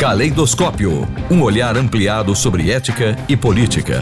Caleidoscópio um olhar ampliado sobre ética e política.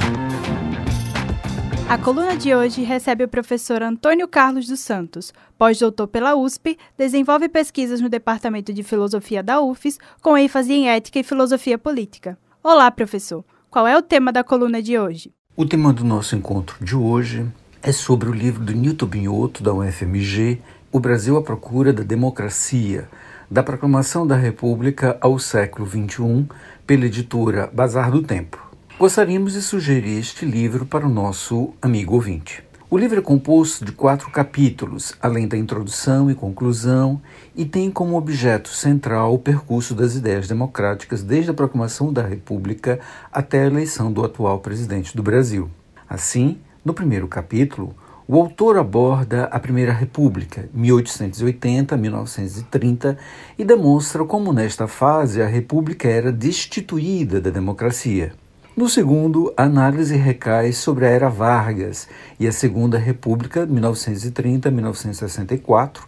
A coluna de hoje recebe o professor Antônio Carlos dos Santos, pós-doutor pela USP, desenvolve pesquisas no Departamento de Filosofia da UFES, com ênfase em ética e filosofia política. Olá, professor. Qual é o tema da coluna de hoje? O tema do nosso encontro de hoje é sobre o livro do Newton Binhoto, da UFMG, O Brasil à Procura da Democracia, da Proclamação da República ao século XXI, pela editora Bazar do Tempo. Gostaríamos de sugerir este livro para o nosso amigo ouvinte. O livro é composto de quatro capítulos, além da introdução e conclusão, e tem como objeto central o percurso das ideias democráticas desde a proclamação da República até a eleição do atual presidente do Brasil. Assim, no primeiro capítulo, o autor aborda a Primeira República, 1880-1930, e demonstra como nesta fase a República era destituída da democracia. No segundo, a análise recai sobre a Era Vargas e a Segunda República, 1930-1964,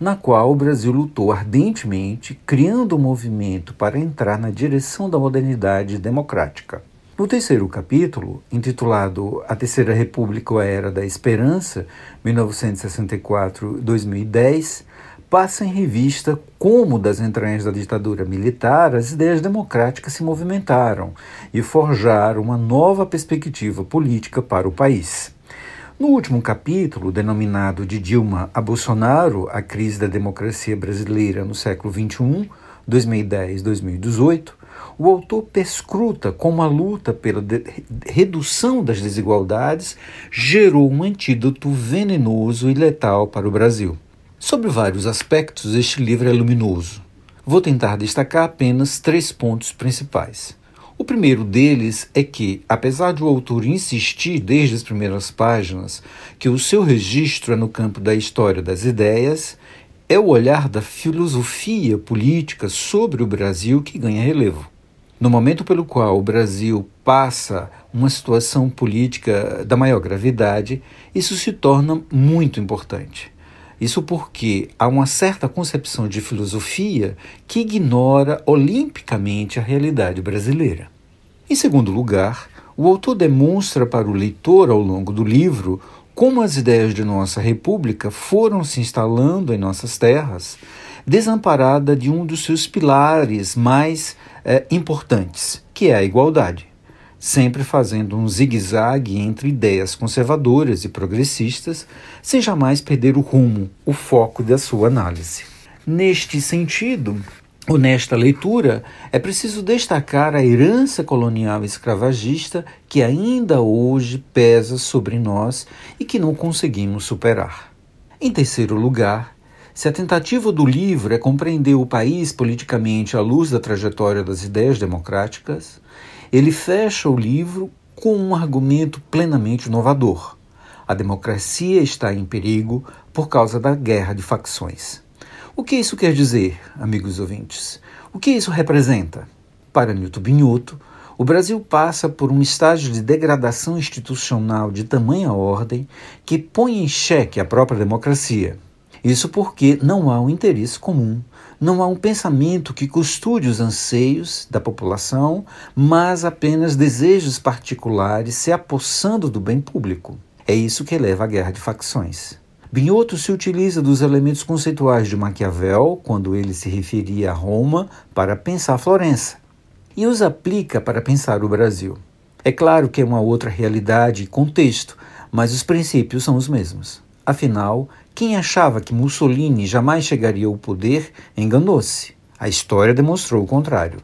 na qual o Brasil lutou ardentemente, criando um movimento para entrar na direção da modernidade democrática. No terceiro capítulo, intitulado A Terceira República ou a Era da Esperança, 1964-2010, passa em revista como, das entranhas da ditadura militar, as ideias democráticas se movimentaram e forjaram uma nova perspectiva política para o país. No último capítulo, denominado de Dilma a Bolsonaro, a crise da democracia brasileira no século XXI, 2010-2018, o autor perscruta como a luta pela redução das desigualdades gerou um antídoto venenoso e letal para o Brasil. Sobre vários aspectos, este livro é luminoso. Vou tentar destacar apenas três pontos principais. O primeiro deles é que, apesar de o autor insistir desde as primeiras páginas que o seu registro é no campo da história das ideias, é o olhar da filosofia política sobre o Brasil que ganha relevo. No momento pelo qual o Brasil passa uma situação política da maior gravidade, isso se torna muito importante. Isso porque há uma certa concepção de filosofia que ignora olimpicamente a realidade brasileira. Em segundo lugar, o autor demonstra para o leitor ao longo do livro como as ideias de nossa república foram se instalando em nossas terras, desamparada de um dos seus pilares mais eh, importantes, que é a igualdade sempre fazendo um zigue-zague entre ideias conservadoras e progressistas, sem jamais perder o rumo, o foco da sua análise. Neste sentido, ou nesta leitura, é preciso destacar a herança colonial escravagista que ainda hoje pesa sobre nós e que não conseguimos superar. Em terceiro lugar, se a tentativa do livro é compreender o país politicamente à luz da trajetória das ideias democráticas, ele fecha o livro com um argumento plenamente inovador. A democracia está em perigo por causa da guerra de facções. O que isso quer dizer, amigos ouvintes? O que isso representa? Para Newton Binhoto, o Brasil passa por um estágio de degradação institucional de tamanha ordem que põe em xeque a própria democracia. Isso porque não há um interesse comum não há um pensamento que costure os anseios da população, mas apenas desejos particulares se apossando do bem público. É isso que leva à guerra de facções. Binhoto se utiliza dos elementos conceituais de Maquiavel, quando ele se referia a Roma, para pensar Florença, e os aplica para pensar o Brasil. É claro que é uma outra realidade e contexto, mas os princípios são os mesmos. Afinal, quem achava que Mussolini jamais chegaria ao poder enganou-se. A história demonstrou o contrário.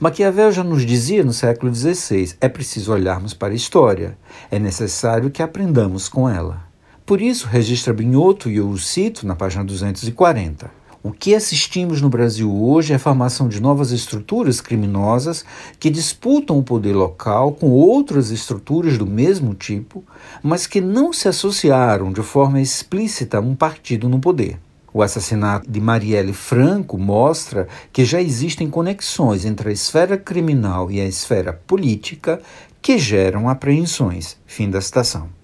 Maquiavel já nos dizia no século XVI: é preciso olharmos para a história, é necessário que aprendamos com ela. Por isso, registra Binhoto, e eu o cito na página 240. O que assistimos no Brasil hoje é a formação de novas estruturas criminosas que disputam o poder local com outras estruturas do mesmo tipo, mas que não se associaram de forma explícita a um partido no poder. O assassinato de Marielle Franco mostra que já existem conexões entre a esfera criminal e a esfera política que geram apreensões. Fim da citação.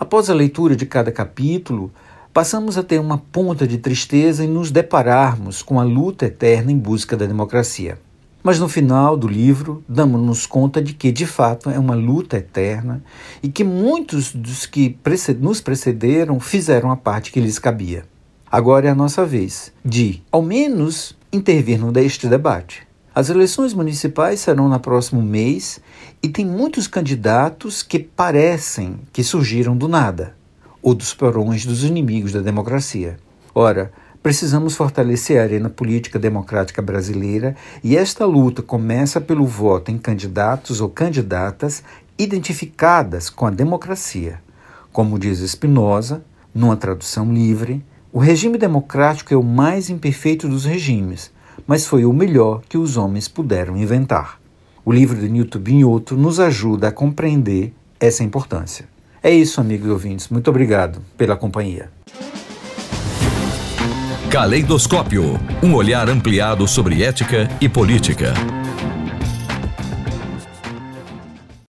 Após a leitura de cada capítulo, passamos a ter uma ponta de tristeza em nos depararmos com a luta eterna em busca da democracia. Mas no final do livro, damos-nos conta de que, de fato, é uma luta eterna e que muitos dos que nos precederam fizeram a parte que lhes cabia. Agora é a nossa vez de, ao menos, intervir neste debate. As eleições municipais serão no próximo mês e tem muitos candidatos que parecem que surgiram do nada ou dos porões dos inimigos da democracia. Ora, Precisamos fortalecer a arena política democrática brasileira e esta luta começa pelo voto em candidatos ou candidatas identificadas com a democracia. Como diz Spinoza, numa tradução livre, o regime democrático é o mais imperfeito dos regimes, mas foi o melhor que os homens puderam inventar. O livro de Newton Binhoto nos ajuda a compreender essa importância. É isso, amigos ouvintes. Muito obrigado pela companhia. Caleidoscópio um olhar ampliado sobre ética e política.